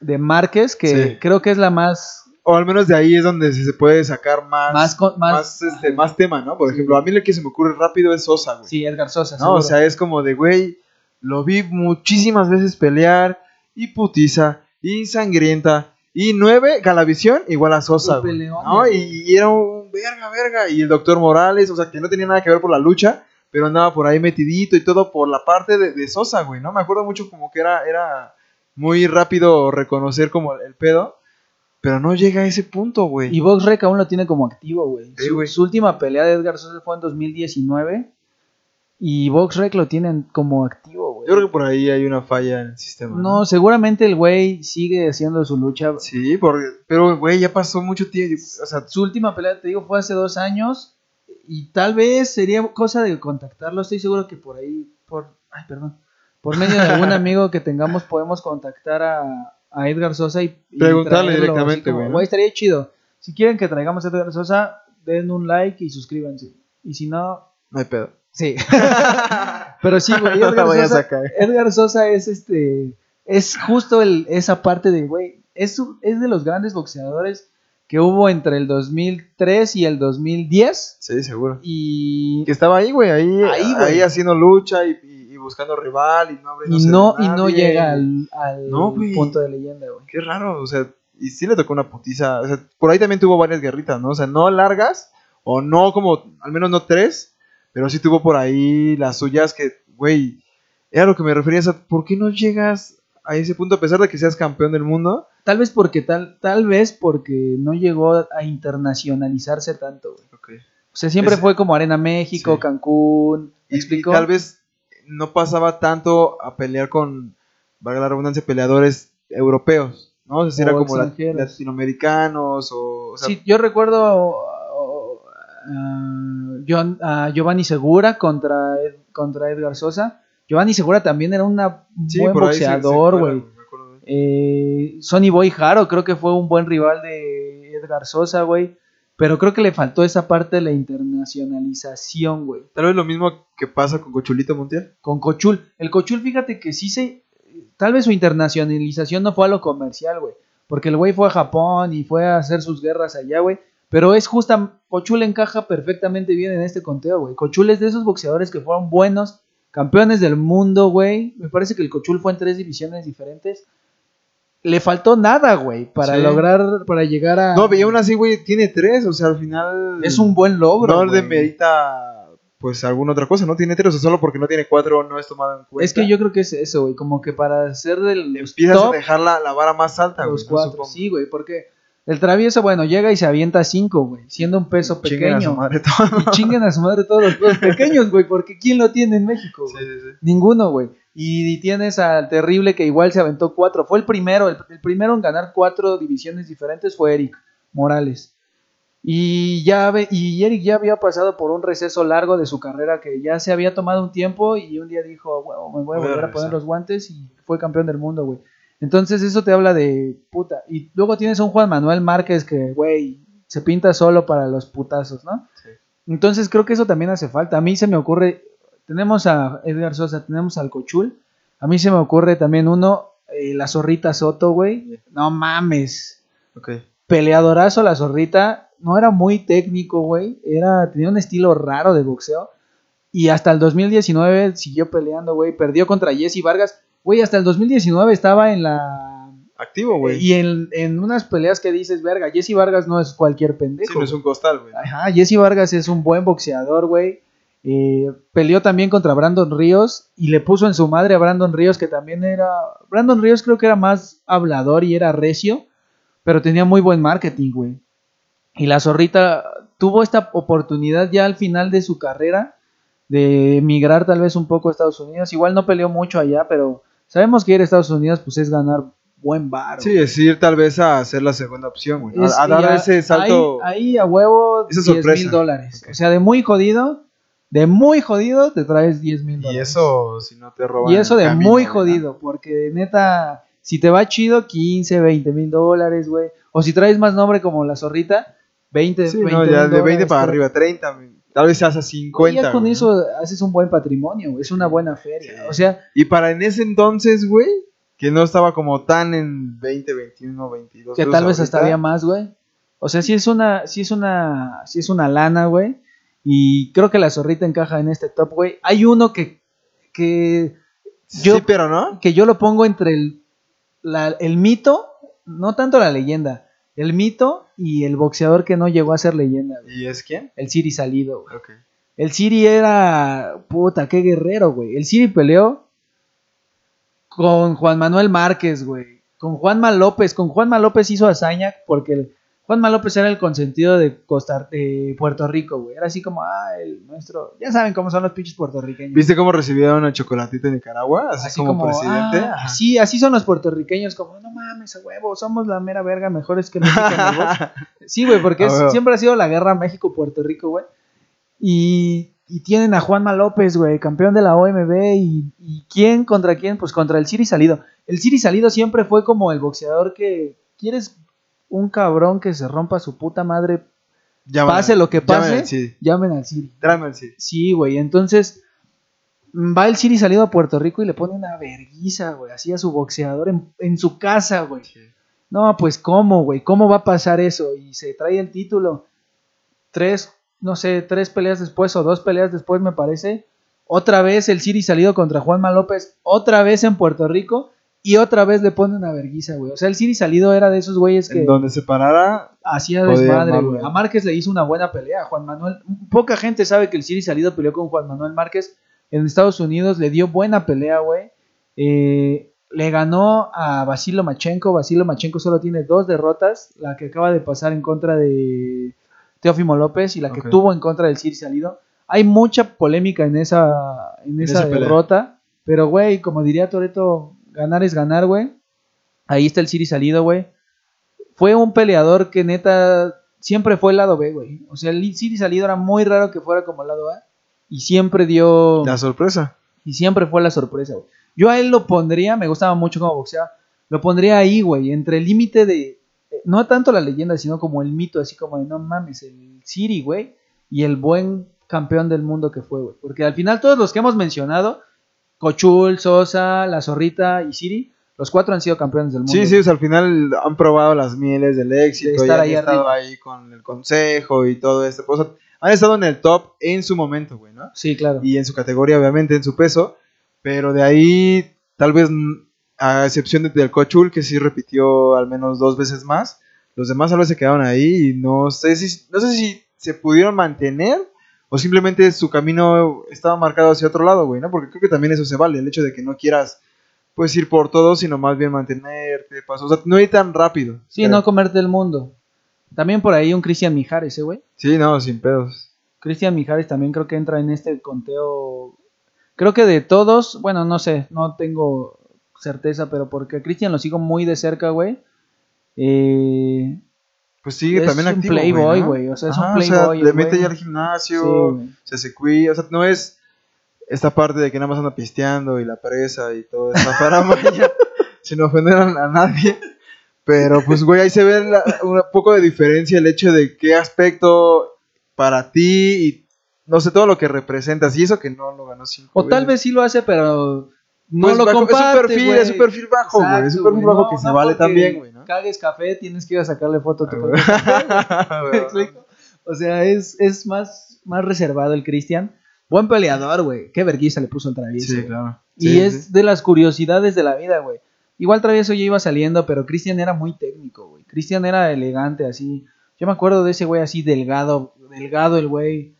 de Márquez, que Sí. creo que es la más... O al menos de ahí es donde se puede sacar más, Más con- más- más, este, más tema, ¿no? Por Sí. ejemplo, a mí lo que se me ocurre rápido es Sosa, güey. Sí, Edgar Sosa. ¿no? O sea, es como de, güey, lo vi muchísimas veces pelear, y putiza, y sangrienta, y nueve, Galavisión, igual a Sosa, güey, peleón, ¿no? y era un verga, verga, y el doctor Morales, o sea, que no tenía nada que ver por la lucha, pero andaba por ahí metidito y todo por la parte de, de Sosa, güey, ¿no? Me acuerdo mucho como que era, era muy rápido reconocer como el pedo, pero no llega a ese punto, güey. Y Box Rec aún lo tiene como activo, güey. Sí, su, última pelea de Edgar Sosa fue en 2019. Y Box Rec lo tienen como activo, güey. Yo creo que por ahí hay una falla en el sistema. No, seguramente el güey sigue haciendo su lucha. Sí, porque, pero, güey, ya pasó mucho tiempo. O sea, Su última pelea, te digo, fue hace dos años. Y tal vez sería cosa de contactarlo. Estoy seguro que por ahí, por, ay, perdón, por medio de algún amigo que tengamos, podemos contactar a, a Edgar Sosa y, y Preguntarle directamente, güey, ¿no? Estaría chido. Si quieren que traigamos a Edgar Sosa, den un like y suscríbanse. Y si no, no hay pedo. sí. Pero sí, güey, No Edgar, caer. Edgar Sosa es este, es justo el, esa parte de, güey, es, su- es de los grandes boxeadores que hubo entre el 2003 y el 2010 Sí, seguro. y, Que estaba ahí, güey, ahí, Ahí, ahí, haciendo lucha y buscando rival y no y abriéndose no, y no llega al, al No, güey. punto de leyenda, güey. Qué raro, o sea, y sí le tocó una putiza. O sea, por ahí también tuvo varias guerritas, ¿no? O sea, no largas, o no como, al menos no tres, pero sí tuvo por ahí las suyas que, güey, era lo que me refería, o sea, ¿por qué no llegas a ese punto a pesar de que seas campeón del mundo? Tal vez porque tal, tal vez porque no llegó a internacionalizarse tanto, güey. O sea, siempre Es- fue como Arena México, Sí. Cancún, ¿me Y, y tal vez no pasaba tanto a pelear con, valga la redundancia, peleadores europeos, ¿no? O sea, si era como latinoamericanos o... o sea, sí, yo recuerdo uh, John- a Giovanni Segura contra, contra Edgar Sosa. Giovanni Segura también era un sí, buen boxeador, güey. Eh, Sonny Boy Jaro creo que fue un buen rival de Edgar Sosa, güey. Pero creo que le faltó esa parte de la internacionalización, güey. Tal vez lo mismo que pasa con Cochulito Montiel. Con Cochul. El Cochul, fíjate que sí se. Tal vez su internacionalización no fue a lo comercial, güey. Porque el güey fue a Japón y fue a hacer sus guerras allá, güey. Pero es justa, Cochul encaja perfectamente bien en este conteo, güey. Cochul es de esos boxeadores que fueron buenos, campeones del mundo, güey. Me parece que el Cochul fue en tres divisiones diferentes. Le faltó nada, güey, para Sí. lograr, para llegar a... No, y aún así, güey, tiene tres, o sea, al final... Es un buen logro, No demerita, pues, alguna otra cosa, no tiene tres, o sea, solo porque no tiene cuatro no es tomado en cuenta. Es que yo creo que es eso, güey. Como que para ser del Empiezas top, a dejar la, la vara más alta, güey. los ¿no? cuatro. Sí, güey, porque el travieso, bueno, llega y se avienta cinco, güey. Siendo un peso Chinguen a su pequeño. madre todo. Y chinguen a su madre todos los pesos pequeños, güey. Porque ¿quién lo tiene en México, Sí, sí, sí. Ninguno, güey. Y tienes al terrible que igual se aventó cuatro. Fue el primero, el, el primero en ganar cuatro divisiones diferentes fue Eric Morales. Y ya y Eric ya había pasado por un receso largo de su carrera que ya se había tomado un tiempo y un día dijo, "Huevo, me voy a volver a regresar". poner los guantes y fue campeón del mundo, güey. Entonces eso te habla de puta. Y luego tienes a un Juan Manuel Márquez que, güey, se pinta solo para los putazos, ¿no? Sí. Entonces creo que eso también hace falta. A mí se me ocurre, tenemos a Edgar Sosa, tenemos al Cochul. A mí se me ocurre también uno, eh, la zorrita Soto, güey. No mames. Peleadorazo la zorrita. No era muy técnico, güey. Era, tenía un estilo raro de boxeo. Y hasta el 2019 siguió peleando, güey. Perdió contra Jesse Vargas. Güey, hasta el 2019 estaba en la... Activo, güey. Y en, en unas peleas que dices, verga, Jesse Vargas no es cualquier pendejo. Sí, no es un costal, güey. Ajá, Jesse Vargas es un buen boxeador, güey. Eh, peleó también contra Brandon Ríos y le puso en su madre a Brandon Ríos, que también era. Brandon Ríos creo que era más hablador y era recio, pero tenía muy buen marketing, güey. Y la zorrita tuvo esta oportunidad ya al final de su carrera de emigrar tal vez un poco a Estados Unidos. Igual no peleó mucho allá, pero sabemos que ir a Estados Unidos pues es ganar buen bar. Sí, es ir tal vez a hacer la segunda opción, güey. A, a dar ese salto. Ahí, ahí a huevo Esa 10 sorpresa. mil dólares. O sea, de muy jodido, de muy jodido te traes 10 mil Y dólares. eso, si no te roban. Y eso de camino, muy jodido, porque neta, si te va chido, 15, 20 mil dólares, güey. O si traes más nombre como la zorrita, 20, ¿no? Sí, 20 no, ya de 20 dólares, para arriba, 30, güey. tal vez seas a Güey, 50. ya con güey, eso haces un buen patrimonio, güey. Es una buena feria. Sí. O sea, Y para en ese entonces, güey, que no estaba como tan en 20, 21, 22. que tal vez hasta ahorita. había más, güey. O sea, sí es una, sí es una, sí es una lana, güey. Y creo que la zorrita encaja en este top, güey. Hay uno que, que yo- Sí, pero no. que yo lo pongo entre el, la- el mito, no tanto la leyenda, el mito y el boxeador que no llegó a ser leyenda, güey. ¿Y es quién? el Siri salido. güey. El Siri era, puta, qué guerrero, güey. El Siri peleó con Juan Manuel Márquez, güey. Con Juanma López. Con Juanma López hizo hazaña porque el, Juanma López era el consentido de, Costa, de Puerto Rico, güey. Era así como, ah, el nuestro... Ya saben cómo son los pinches puertorriqueños. ¿Viste cómo recibieron el chocolatito en Nicaragua? Así, Así como, como, presidente. ah, así, así son los puertorriqueños, como, no mames, a huevo, somos la mera verga, mejores que México en el box". Sí, güey, porque A es- siempre ha sido la guerra México-Puerto Rico, güey. Y, y tienen a Juanma López, güey, campeón de la OMB. Y, y quién contra quién? Pues contra el Siri Salido. El Siri Salido siempre fue como el boxeador que. ¿Quieres un cabrón que se rompa su puta madre? Llamen Pase lo que llamen pase. al Siri. Llamen al Siri. Al Siri. Sí, güey. Entonces va el Siri Salido a Puerto Rico y le pone una verguiza, güey, así a su boxeador en, en su casa, güey. No, pues cómo, güey, cómo va a pasar eso y se trae el título. Tres, no sé, tres peleas después o dos peleas después me parece. Otra vez el Siri salido contra Juanma López, otra vez en Puerto Rico y otra vez le pone una verguiza, güey. O sea, el Siri salido era de esos güeyes que En donde se parara. hacía desmadre, güey. A Márquez le hizo una buena pelea. Juan Manuel, poca gente sabe que el Siri Salido peleó con Juan Manuel Márquez en Estados Unidos. Le dio buena pelea, güey. Eh, le ganó a Basilo Machenko. Basilo Machenko solo tiene dos derrotas. La que acaba de pasar en contra de Teófimo López y la que tuvo en contra del Siri Salido. Hay mucha polémica en esa, en En esa esa pelea. derrota. Pero, güey, como diría Toreto, ganar es ganar, güey. Ahí está el Siri Salido, güey fue un peleador que neta siempre fue el lado B, güey. O sea, el City salido era muy raro que fuera como el lado A. Y siempre dio. La sorpresa. Y siempre fue la sorpresa, güey. Yo a él lo pondría, me gustaba mucho como boxeaba. Lo pondría ahí, güey, entre el límite de. eh, No tanto la leyenda, sino como el mito, así como de no mames, el City, güey. Y el buen campeón del mundo que fue, güey. Porque al final todos los que hemos mencionado, Cochul, Sosa, La Zorrita y Siri, Los cuatro han sido campeones del mundo. Sí, sí, o sea, al final han probado las mieles del éxito, De y estar han ahí estado ahí con el consejo y todo esto. O sea, han estado en el top en su momento, güey, ¿no? Sí, claro. Y en su categoría, obviamente, en su peso. Pero de ahí, tal vez, a excepción de- del Cochul, que sí repitió al menos dos veces más, los demás tal vez se quedaron ahí y no sé si, no sé si se pudieron mantener o simplemente su camino estaba marcado hacia otro lado, güey, ¿no? Porque creo que también eso se vale, el hecho de que no quieras, pues, ir por todo, sino más bien mantenerte, paso. O sea, no ir tan rápido. Sí, creo. no comerte el mundo. También por ahí un Cristian Mijares, ¿eh, güey? Sí, no, sin pedos. Cristian Mijares también creo que entra en este conteo. Creo que de todos, bueno, no sé, no tengo certeza, pero porque a Cristian lo sigo muy de cerca, güey. Eh, Pues sigue Es también un activo, playboy, ¿no? güey, o sea, es un playboy, le el mete güey. ya al gimnasio, sí, se se cuida, o sea, no es esta parte de que nada más anda pisteando y la presa y todo esta paramaña, sin ofender a, nadie. Pero pues, güey, ahí se ve la- un poco de diferencia el hecho de qué aspecto para ti y no sé, todo lo que representas. Y eso que no lo ganó cinco o tal veces. vez sí lo hace, pero no Pues lo bajo- comparte, es un perfil, es un perfil bajo, güey. Es un perfil bajo No, que se no vale porque también, güey. Cagues café, tienes que ir a sacarle foto a tu Ah. O sea, es, es más, más reservado el Cristian. Buen peleador, güey. Qué vergüenza le puso el travieso. Sí, claro. Y Sí, es de las curiosidades de la vida, güey. Igual Travieso ya iba saliendo, pero Cristian era muy técnico, güey. Cristian era elegante, así. Yo me acuerdo de ese güey así delgado, delgado el güey.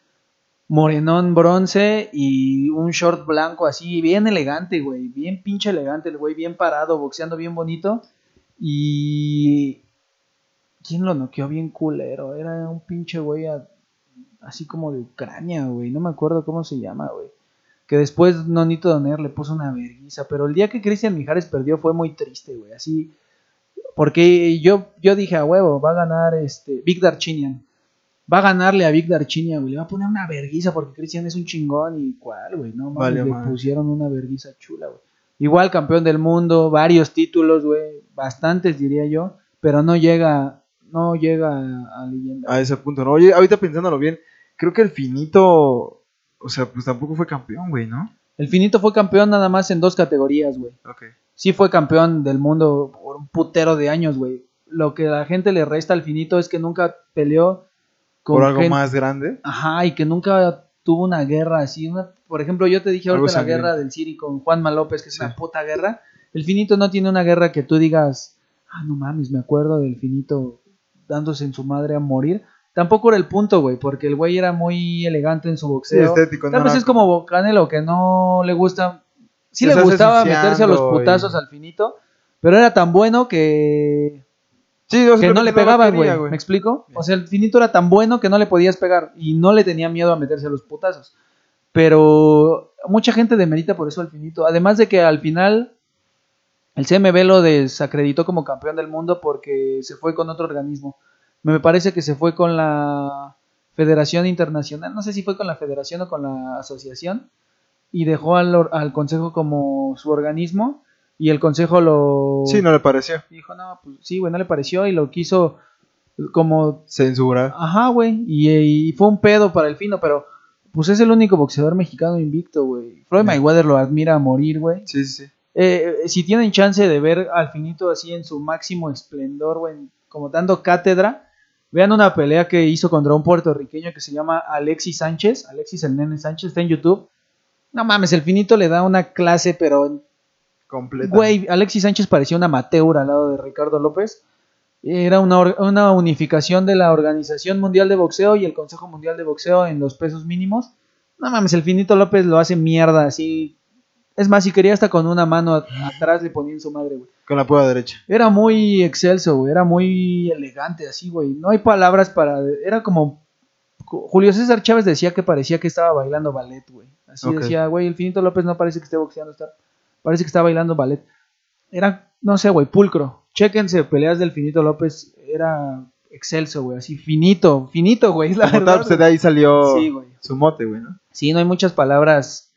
Morenón bronce y un short blanco así, bien elegante, güey. Bien pinche elegante el güey, bien parado, boxeando bien bonito. Y... ¿Quién lo noqueó bien culero? Era un pinche güey a- así como de Ucrania, güey. No me acuerdo cómo se llama, güey que después Nonito Doner le puso una vergüenza, pero el día que Cristian Mijares perdió fue muy triste, güey, así, porque yo, yo dije a huevo, va a ganar este, Big Darchinian, va a ganarle a Big Darchinian, güey, le va a poner una vergüenza porque Cristian es un chingón y cuál, güey, no Vale, le pusieron una vergüenza chula, güey. Igual campeón del mundo, varios títulos, güey, bastantes diría yo, pero no llega, no llega a, a leyenda. a ese punto, ¿no? Oye, ahorita pensándolo bien, creo que el finito, o sea, pues tampoco fue campeón, güey, ¿no? El Finito fue campeón nada más en dos categorías, güey. Ok. sí fue campeón del mundo por un putero de años, güey. Lo que la gente le resta al finito es que nunca peleó con Por algo más grande. Ajá, y que nunca tuvo una guerra así. Una... Por ejemplo, yo te dije ahorita la guerra del Siri con Juanma López, que es Sí. una puta guerra. El finito no tiene una guerra que tú digas, ah, no mames, me acuerdo del finito dándose en su madre a morir. Tampoco era el punto, güey, porque el güey era muy elegante en su Sí, boxeo. estético. Tal vez es como Canelo que no le gusta. Sí le gustaba meterse a los y- putazos al finito, pero era tan bueno que, Sí, que no le quería, güey. ¿Me explico? O sea, el finito era tan bueno que no le podías pegar y no le tenía miedo a meterse a los putazos. Pero mucha gente demerita por eso al finito. Además de que al final el CMB lo desacreditó como campeón del mundo porque se fue con otro organismo. Me parece que se fue con la Federación Internacional, no sé si fue con la Federación o con la Asociación, y dejó al Consejo como su organismo, y el Consejo lo... Sí, no le pareció. Dijo, no, pues sí, güey, no le pareció, y lo quiso como... Censura. Ajá, güey, y, y fue un pedo para el fino, pero pues es el único boxeador mexicano invicto, güey. Floyd. Mayweather lo admira a morir, güey. Sí, sí, sí. Eh, si tienen chance de ver al finito así en su máximo esplendor, güey, como dando cátedra, vean una pelea que hizo contra un puertorriqueño que se llama Alexis Sánchez, Alexis el nene Sánchez, está en YouTube. No mames, el finito le da una clase, pero, Completa. güey, Alexis Sánchez parecía un amateur al lado de Ricardo López. Era una, una unificación de la Organización Mundial de Boxeo y el Consejo Mundial de Boxeo en los pesos mínimos. No mames, el finito López lo hace mierda así. Es más, si quería hasta con una mano atrás le ponía en su madre, güey. Con la prueba derecha. Era muy excelso, güey. Era muy elegante, así, güey. No hay palabras para. Era como. Julio César Chávez decía que parecía que estaba bailando ballet, güey. Así decía, güey, el Finito López no parece que esté boxeando, está, parece que está bailando ballet. Era, no sé, güey, pulcro. Chéquense, peleas del Finito López. Era excelso, güey. Así, finito, finito, güey. La Como verdad, tal, pues, de ahí salió Sí, su mote, güey, ¿no? Sí, no hay muchas palabras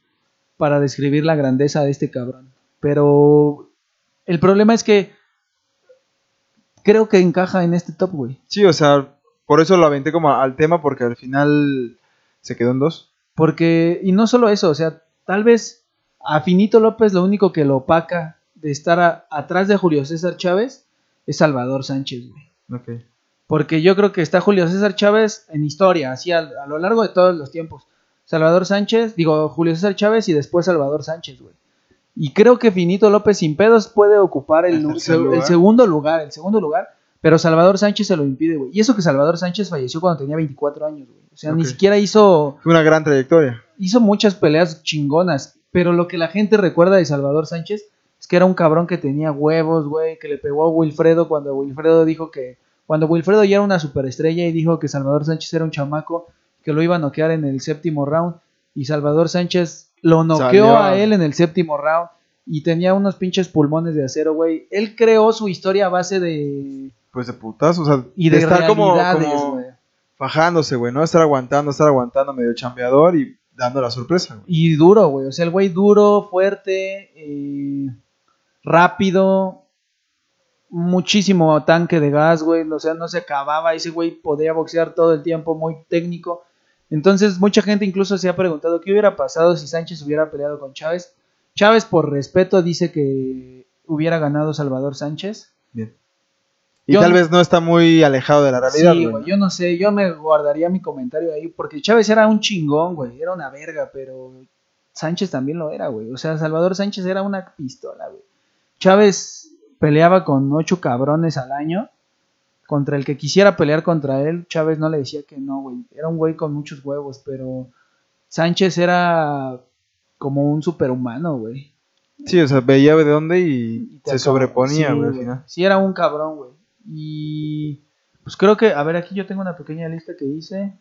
para describir la grandeza de este cabrón. Pero el problema es que creo que encaja en este top, güey. Sí, o sea, por eso lo aventé como al tema, porque al final se quedó en dos. Porque, y no solo eso, o sea, tal vez a Finito López lo único que lo opaca de estar a- atrás de Julio César Chávez es Salvador Sánchez, güey. Ok. Porque yo creo que está Julio César Chávez en historia, así a, a lo largo de todos los tiempos. Salvador Sánchez, digo, Julio César Chávez y después Salvador Sánchez, güey. Y creo que Finito López sin pedos puede ocupar el, segundo lugar, el segundo lugar, pero Salvador Sánchez se lo impide, güey. Y eso que Salvador Sánchez falleció cuando tenía 24 años, güey. O sea, ni siquiera hizo Fue una gran trayectoria. hizo muchas peleas chingonas, pero lo que la gente recuerda de Salvador Sánchez es que era un cabrón que tenía huevos, güey, que le pegó a Wilfredo cuando Wilfredo dijo que cuando Wilfredo ya era una superestrella y dijo que Salvador Sánchez era un chamaco que lo iba a noquear en el séptimo round y Salvador Sánchez lo noqueó Salió. a él en el séptimo round y tenía unos pinches pulmones de acero, güey. Él creó su historia a base de Pues de putazo, o sea, y de, estar como, como fajándose, güey, ¿no? Estar aguantando, estar aguantando medio chambeador y dando la sorpresa, güey. Y duro, güey. O sea, el güey duro, fuerte, eh, rápido, muchísimo tanque de gas, güey. O sea, no se acababa. Ese güey podía boxear todo el tiempo, muy técnico. Entonces, mucha gente incluso se ha preguntado qué hubiera pasado si Sánchez hubiera peleado con Chávez. Chávez, por respeto, dice que hubiera ganado Salvador Sánchez. Bien. Y Yo- tal vez no está muy alejado de la realidad, Sí, güey. yo no sé, yo me guardaría mi comentario ahí, porque Chávez era un chingón, güey, era una verga, pero Sánchez también lo era, güey. O sea, Salvador Sánchez era una pistola, güey. Chávez peleaba con ocho cabrones al año, contra el que quisiera pelear contra él, Chávez no le decía que no, güey. Era un güey con muchos huevos, pero Sánchez era como un superhumano, güey. Sí, o sea, veía de dónde y, se acabó. sobreponía, Sí, güey, al final. Sí, era un cabrón, güey. Y pues creo que, a ver, aquí yo tengo una pequeña lista que hice.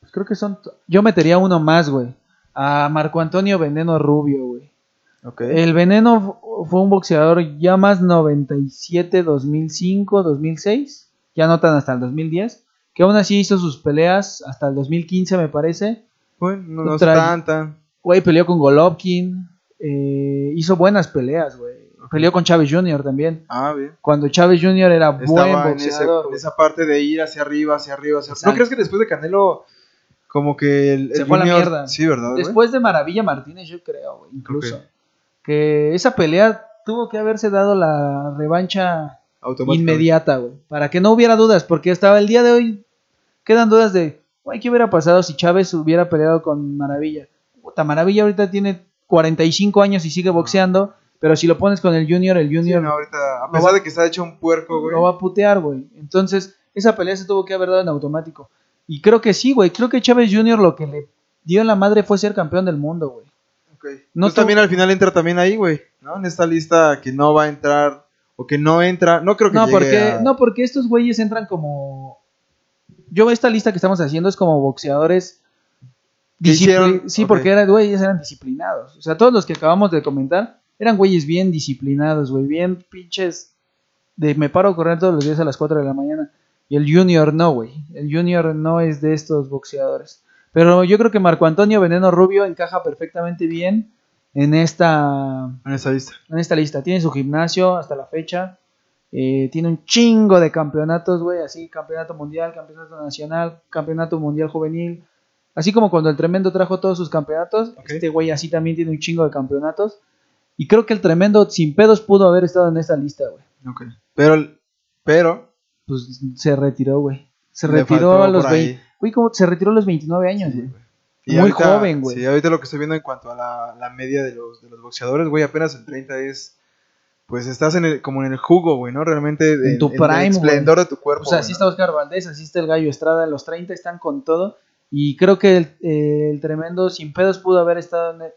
Pues creo que son. Yo metería uno más, güey. A Marco Antonio Veneno Rubio, güey. Ok. El Veneno fu- fue un boxeador ya más 97, 2005, 2006. Ya no tan hasta el 2010. Que aún así hizo sus peleas hasta el 2015, me parece. Bueno, no, no Trae- tan, tan. Güey, peleó con Golovkin. eh, hizo buenas peleas, güey. Peleó con Chávez Jr. también. Ah, bien. Cuando Chávez Jr. era buen Estaba en, ese- boxeador. en esa parte de ir hacia arriba, hacia arriba, hacia arriba. ¿No crees que después de Canelo, como que el, Se el fue a la mierda. Sí, ¿verdad? Después de Maravilla Martínez, yo creo, incluso. Que esa pelea tuvo que haberse dado la revancha inmediata, güey. Para que no hubiera dudas, porque hasta el día de hoy quedan dudas de, güey, ¿qué hubiera pasado si Chávez hubiera peleado con Maravilla? Puta, Maravilla ahorita tiene 45 años y sigue boxeando, pero si lo pones con el Junior, el Sí, Junior no, ahorita, a Lo pesar va- de que está hecho un puerco, güey. lo va a putear, güey. Entonces, esa pelea se tuvo que haber dado en automático. Y creo que sí, güey. Creo que Chávez Jr. lo que le dio en la madre fue ser campeón del mundo, güey. Ok. No Pues también al final entra también ahí, güey, ¿no? En esta lista que no va a entrar o que no entra, no creo que No llegue porque, a- no, porque estos güeyes entran como. Yo esta lista que estamos haciendo es como boxeadores. ¿Qué discipli-? Sí, porque eran güeyes eran disciplinados. O sea, todos los que acabamos de comentar eran güeyes bien disciplinados, güey. Bien pinches. De me paro a correr todos los días a las 4 de la mañana. Y el Junior no, güey. El Junior no es de estos boxeadores. Pero yo creo que Marco Antonio Veneno Rubio encaja perfectamente bien en esta en esa lista. en esta lista. Tiene su gimnasio hasta la fecha. Eh, tiene un chingo de campeonatos, güey. Así, campeonato mundial, campeonato nacional, campeonato mundial juvenil. Así como cuando el Tremendo trajo todos sus campeonatos, este güey así también tiene un chingo de campeonatos. Y creo que el Tremendo, sin pedos, pudo haber estado en esta lista, güey. Ok. Pero, pero, Pues se retiró, güey. Se retiró a los por ahí. 20. Güey, ¿cómo se retiró a los 29 años, Sí, güey? Muy joven, güey. Sí, ahorita lo que estoy viendo en cuanto a la, la media de los, de los boxeadores, güey, apenas el 30 es. Pues estás en el, como en el jugo, güey, ¿no? Realmente En tu prime, el esplendor de tu cuerpo. O sea, así ¿no? está Oscar Valdés, así está el Gallo Estrada, en los 30 están con todo. Y creo que el, eh, el tremendo sin pedos pudo haber estado en el-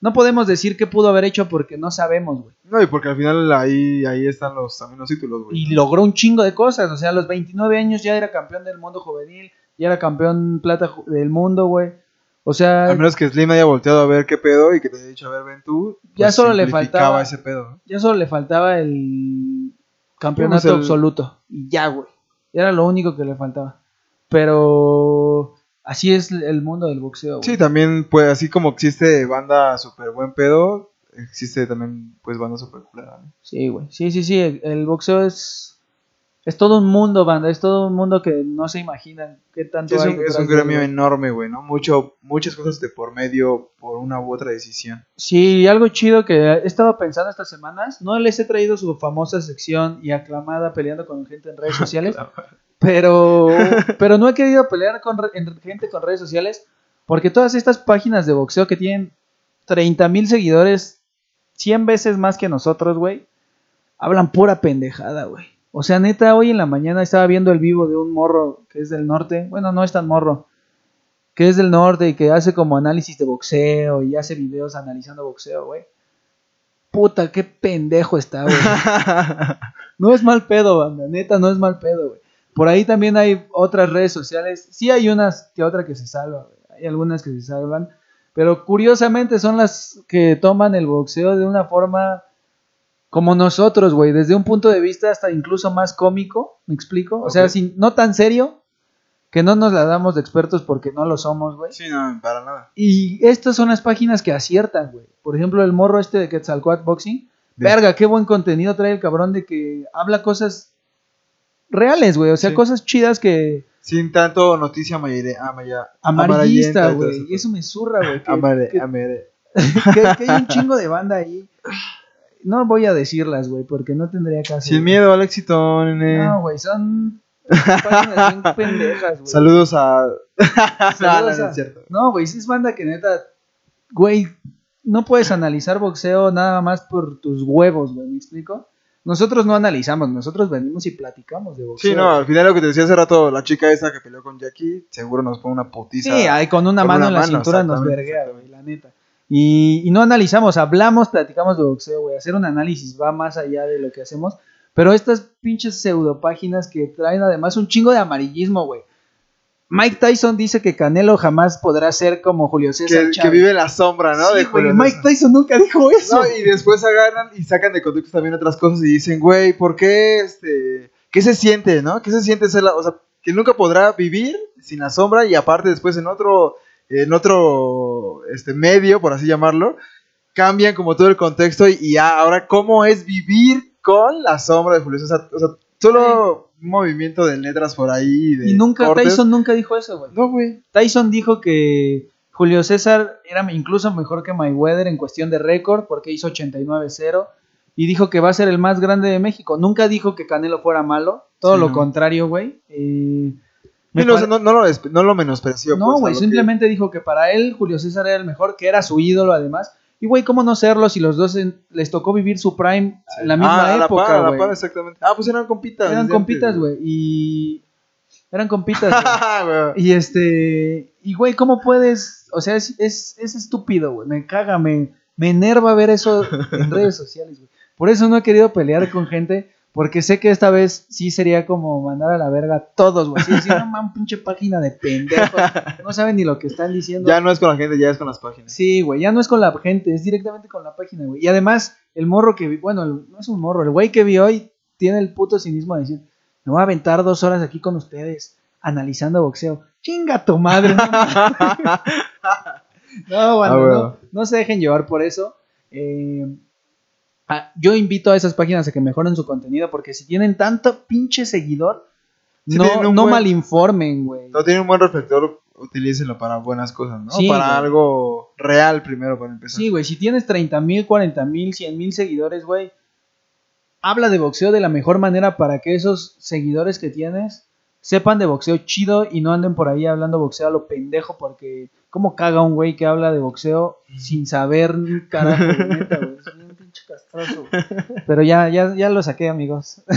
No podemos decir qué pudo haber hecho porque no sabemos, güey. No, y porque al final ahí, ahí están los, también los títulos, güey. Y logró un chingo de cosas. O sea, a los 29 años ya era campeón del mundo juvenil, ya era campeón plata del mundo, güey. O sea, Al menos que Slim haya volteado a ver qué pedo y que te haya dicho, a ver, ven tú. Ya solo le faltaba- ese pedo. ¿no? ya solo le faltaba el campeonato Pues el- absoluto. Y ya, güey. Era lo único que le faltaba. Pero así es el mundo del boxeo, güey. Sí, también, pues, así como existe banda super buen pedo, existe también, pues, banda super culera, ¿no? Sí, güey. Sí, sí, sí. El, el boxeo es. Es todo un mundo, banda, es todo un mundo que no se imaginan qué tanto Sí, es hay un, es un gremio güey. enorme, güey, ¿no? Mucho, muchas cosas de por medio por una u otra decisión. Sí, algo chido que he estado pensando estas semanas, no les he traído su famosa sección y aclamada peleando con gente en redes sociales, pero, pero no he querido pelear con en- gente con redes sociales porque todas estas páginas de boxeo que tienen 30 mil seguidores, 100 veces más que nosotros, güey, hablan pura pendejada, güey. O sea, neta, hoy en la mañana estaba viendo el vivo de un morro que es del norte, bueno, no es tan morro, que es del norte y que hace como análisis de boxeo y hace videos analizando boxeo, güey. Puta, qué pendejo está, güey. No es mal pedo, banda, neta, no es mal pedo, güey. Por ahí también hay otras redes sociales. Sí hay unas que otra que se salva, güey. Hay algunas que se salvan. Pero curiosamente son las que toman el boxeo de una forma como nosotros, güey. Desde un punto de vista hasta incluso más cómico, ¿me explico? O sea, sin, no tan serio, que no nos la damos de expertos porque no lo somos, güey. Sí, no, para nada. Y estas son las páginas que aciertan, güey. Por ejemplo, el morro este de Quetzalcoatl Boxing. Verga, qué buen contenido trae el cabrón de que habla cosas reales, güey. O sea, Sí. cosas chidas que Sin tanto noticia amarille- amaya- amarillista, güey. Y eso me zurra, güey. Que, Amare- que- amare- que- que hay un chingo de banda ahí. No voy a decirlas, güey, porque no tendría caso. Sin miedo al éxito, nene. No, güey, son páginas bien pendejas, güey. Saludos a. Saludos no, no, a- no es cierto. No, güey, sí es banda que neta, güey, no puedes analizar boxeo nada más por tus huevos, güey, ¿me explico? Nosotros no analizamos, nosotros venimos y platicamos de boxeo. Sí, no, al final lo que te decía hace rato, la chica esa que peleó con Jackie, seguro nos pone una putiza. Sí, ahí con una con mano una en la mano, cintura nos verguea, güey, la neta. Y, y no analizamos, hablamos, platicamos de boxeo, güey. Hacer un análisis va más allá de lo que hacemos. Pero estas pinches pseudopáginas que traen además un chingo de amarillismo, güey. Mike Tyson dice que Canelo jamás podrá ser como Julio César que, que vive la sombra, ¿no? Sí, de Julio Mike César. Tyson nunca dijo eso. No, y después agarran y sacan de contexto también otras cosas y dicen, güey, ¿por qué este. ¿Qué se siente, no? ¿Qué se siente ser la. O sea, que nunca podrá vivir sin la sombra y aparte después en otro. En otro este medio, por así llamarlo, cambian como todo el contexto y, ahora, ¿cómo es vivir con la sombra de Julio César? O sea, solo movimiento de letras por ahí. De y nunca, cortes. Tyson nunca dijo eso, güey. No, güey. Tyson dijo que Julio César era incluso mejor que Mayweather en cuestión de récord porque hizo 89-0 y dijo que va a ser el más grande de México. Nunca dijo que Canelo fuera malo, todo Sí, lo no. contrario, güey. Eh, no, no, no lo, no lo menospreció. no, pues, güey, que- simplemente dijo que para él Julio César era el mejor, que era su ídolo además. Y, güey, ¿cómo no serlo si los dos en- les tocó vivir su prime en la misma Ah, a la época, par, a la par, exactamente. Ah, pues eran compitas. Eran compitas, güey. Y... Eran compitas. Y este, y güey, ¿cómo puedes? O sea, es, es, es estúpido, güey. Me caga, me, me enerva ver eso en redes sociales, güey. Por eso no he querido pelear con gente, porque sé que esta vez sí sería como mandar a la verga a todos, güey. Así decir, no mames, pinche página de pendejos. No saben ni lo que están diciendo. Ya no es con la gente, ya es con las páginas. Sí, güey, ya no es con la gente, es directamente con la página, güey. Y además, el morro que vi, bueno, el- no es un morro, el güey que vi hoy tiene el puto cinismo de decir, me voy a aventar dos horas aquí con ustedes analizando boxeo. Chinga tu madre, no, no, bueno, Ah, no, no se dejen llevar por eso. Eh, ah, yo invito a esas páginas a que mejoren su contenido porque si tienen tanto pinche seguidor, no, tienen no buen- malinformen, güey. No tiene un buen reflector, utilícenlo para buenas cosas, ¿no? Sí, para algo real primero para empezar. Sí, güey, si tienes 30 mil, 40 mil, 100 mil seguidores, güey, habla de boxeo de la mejor manera para que esos seguidores que tienes sepan de boxeo chido y no anden por ahí hablando boxeo a lo pendejo porque cómo caga un güey que habla de boxeo sin saber ni carajo, neta, güey, castroso. Pero ya, ya, ya lo saqué, amigos.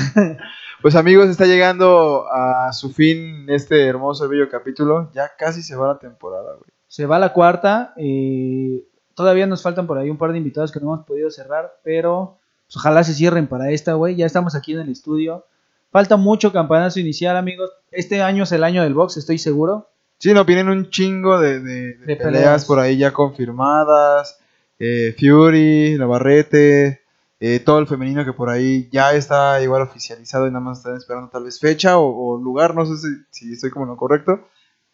Pues amigos, está llegando a su fin este hermoso y bello capítulo. Ya casi se va la temporada, güey. Se va la cuarta, eh, todavía nos faltan por ahí un par de invitados que no hemos podido cerrar, pero pues, ojalá se cierren para esta, güey. Ya estamos aquí en el estudio. Falta mucho campanazo inicial, amigos. Este año es el año del box, estoy seguro. Sí, no, vienen un chingo de, de- de De peleas, peleas. por ahí ya confirmadas. Eh, Fury, Navarrete, eh, todo el femenino que por ahí ya está igual oficializado y nada más están esperando tal vez fecha o, o lugar, no sé si, si estoy como en lo correcto.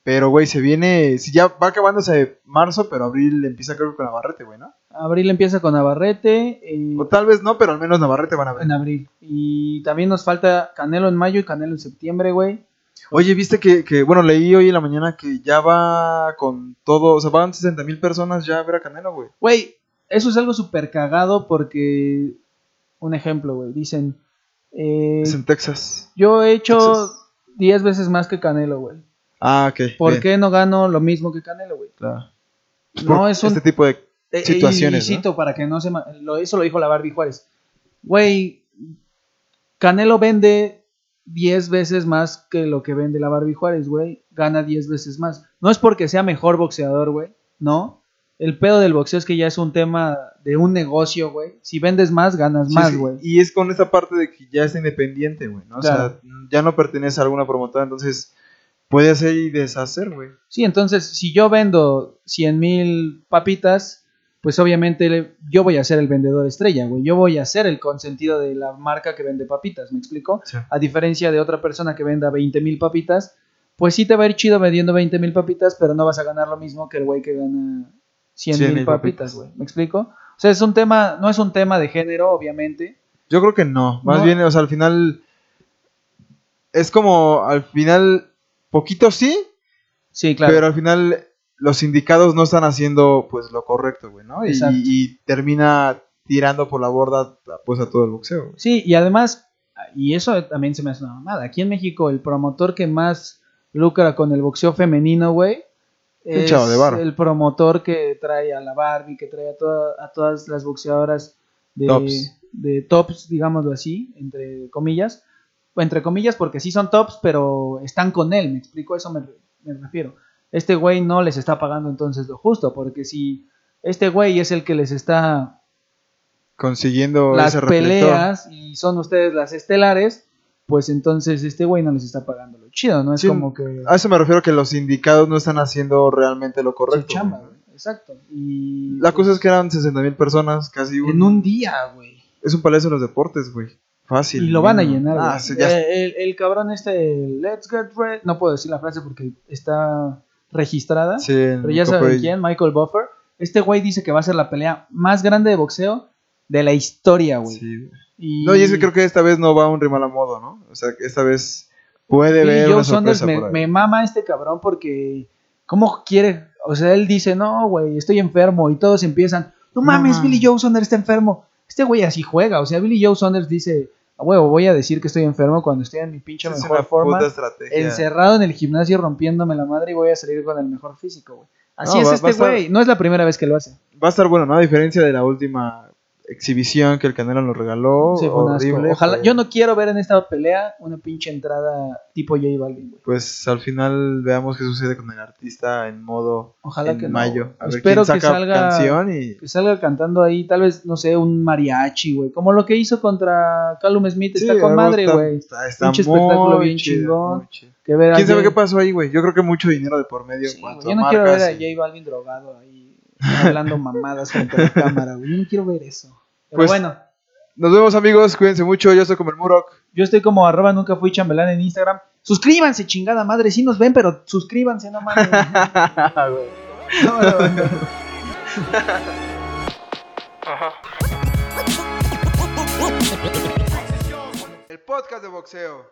Pero, güey, se viene. Si ya va acabándose marzo, pero abril empieza, creo que con Navarrete, güey, ¿no? Abril empieza con Navarrete. eh, O tal vez no, pero al menos Navarrete van a ver. en abril. Y también nos falta Canelo en mayo y Canelo en septiembre, güey. Oye, viste que, que, bueno, leí hoy en la mañana que ya va con todo, o sea, van 60 mil personas ya a ver a Canelo, güey. Güey, eso es algo súper cagado porque. Un ejemplo, güey. Dicen. eh, Es en Texas. yo he hecho Texas. 10 veces más que Canelo, güey. Ah, ok. ¿Por bien, qué no gano lo mismo que Canelo, güey? claro. No Por es un Este tipo de Eh, situaciones, y cito para que no se... Lo, eso lo dijo la Barbie Juárez. Güey, Canelo vende 10 veces más que lo que vende la Barbie Juárez, güey. Gana 10 veces más. No es porque sea mejor boxeador, güey. No. El pedo del boxeo es que ya es un tema de un negocio, güey. Si vendes más, ganas Sí, más, sí, güey. Y es con esta parte de que ya es independiente, güey, ¿no? O sea, ya no pertenece a alguna promotora, entonces puede hacer y deshacer, güey. Sí, entonces, si yo vendo 100 mil papitas, pues obviamente yo voy a ser el vendedor estrella, güey. Yo voy a ser el consentido de la marca que vende papitas, ¿me explico? Sí. A diferencia de otra persona que venda 20 mil papitas, pues sí te va a ir chido vendiendo 20 mil papitas, pero no vas a ganar lo mismo que el güey que gana 100 100,000 mil papitas, papitas. güey. ¿Me explico? O sea, es un tema, no es un tema de género, obviamente. Yo creo que no, más No. bien, o sea, al final es como, al final, poquito sí, Sí, claro. pero al final los sindicatos no están haciendo, pues, lo correcto, güey, ¿no? Y, Exacto. y termina tirando por la borda, pues, a todo el boxeo. güey. Sí, y además, y eso también se me hace una mamada. Aquí en México, el promotor que más lucra con el boxeo femenino, güey, es chavo de el promotor que trae a la Barbie, que trae a, toda- a todas las boxeadoras de Tops. de tops, digámoslo así, entre comillas. Entre comillas, porque sí son tops, pero están con él, me explico, a eso me, me refiero. Este güey no les está pagando entonces lo justo, porque si este güey es el que les está Consiguiendo las ese peleas y son ustedes las estelares, pues entonces este güey no les está pagando lo chido, ¿no? Es Sí, como que A eso me refiero que los sindicatos no están haciendo realmente lo su correcto. chamba, güey. Exacto. Y La cosa es que eran 60 mil personas, casi un, en un día, güey. Es un palacio de los deportes, güey. Fácil. Y lo van a llenar. Ah, güey. sí, ya- Eh, el, el cabrón este, Let's Get Ready, no puedo decir la frase porque está registrada, sí, pero ya saben quién, Michael Buffer. Este güey dice que va a ser la pelea más grande de boxeo de la historia, güey. Sí. Y No, y es que creo que esta vez no va a un rival a modo, ¿no? O sea, que esta vez puede Billy ver Joe una Saunders me, me mama este cabrón porque ¿cómo quiere? O sea, él dice, no, güey, estoy enfermo y todos empiezan, no mames. Billy Joe Saunders está enfermo. Este güey así juega, o sea, Billy Joe Saunders dice, a huevo, voy a decir que estoy enfermo cuando estoy en mi pinche Es mejor forma, encerrado en el gimnasio rompiéndome la madre y voy a salir con el mejor físico, güey. Así No, es va- este güey, no es la primera vez que lo hace. Va a estar bueno, ¿no? A diferencia de la última exhibición que el Canelo nos regaló. Sí, horrible. Ojalá, yo no quiero ver en esta pelea una pinche entrada tipo J Balvin, güey. Pues al final veamos qué sucede con el artista en modo Ojalá en que no, mayo. güey. A ver Espero quién que saca salga canción y... que salga cantando ahí, tal vez, no sé, un mariachi, güey. Como lo que hizo contra Callum Smith, está Sí, con algo madre, está- güey. Está, está Pinche espectáculo muy bien chido, chingón. chido. Que ver ¿Quién sabe qué pasó ahí, güey? Yo creo que mucho dinero de por medio Sí, en cuanto Yo no quiero ver marcas a J Balvin drogado ahí, hablando mamadas frente a la cámara, güey. Yo no quiero ver eso. Pero Pues- bueno, Nos vemos amigos, cuídense mucho, yo soy como el Murok. yo estoy como arroba nunca fui chambelán en Instagram. Suscríbanse, chingada madre. Sí nos ven, pero suscríbanse, no mames. No, no, no. El podcast de boxeo.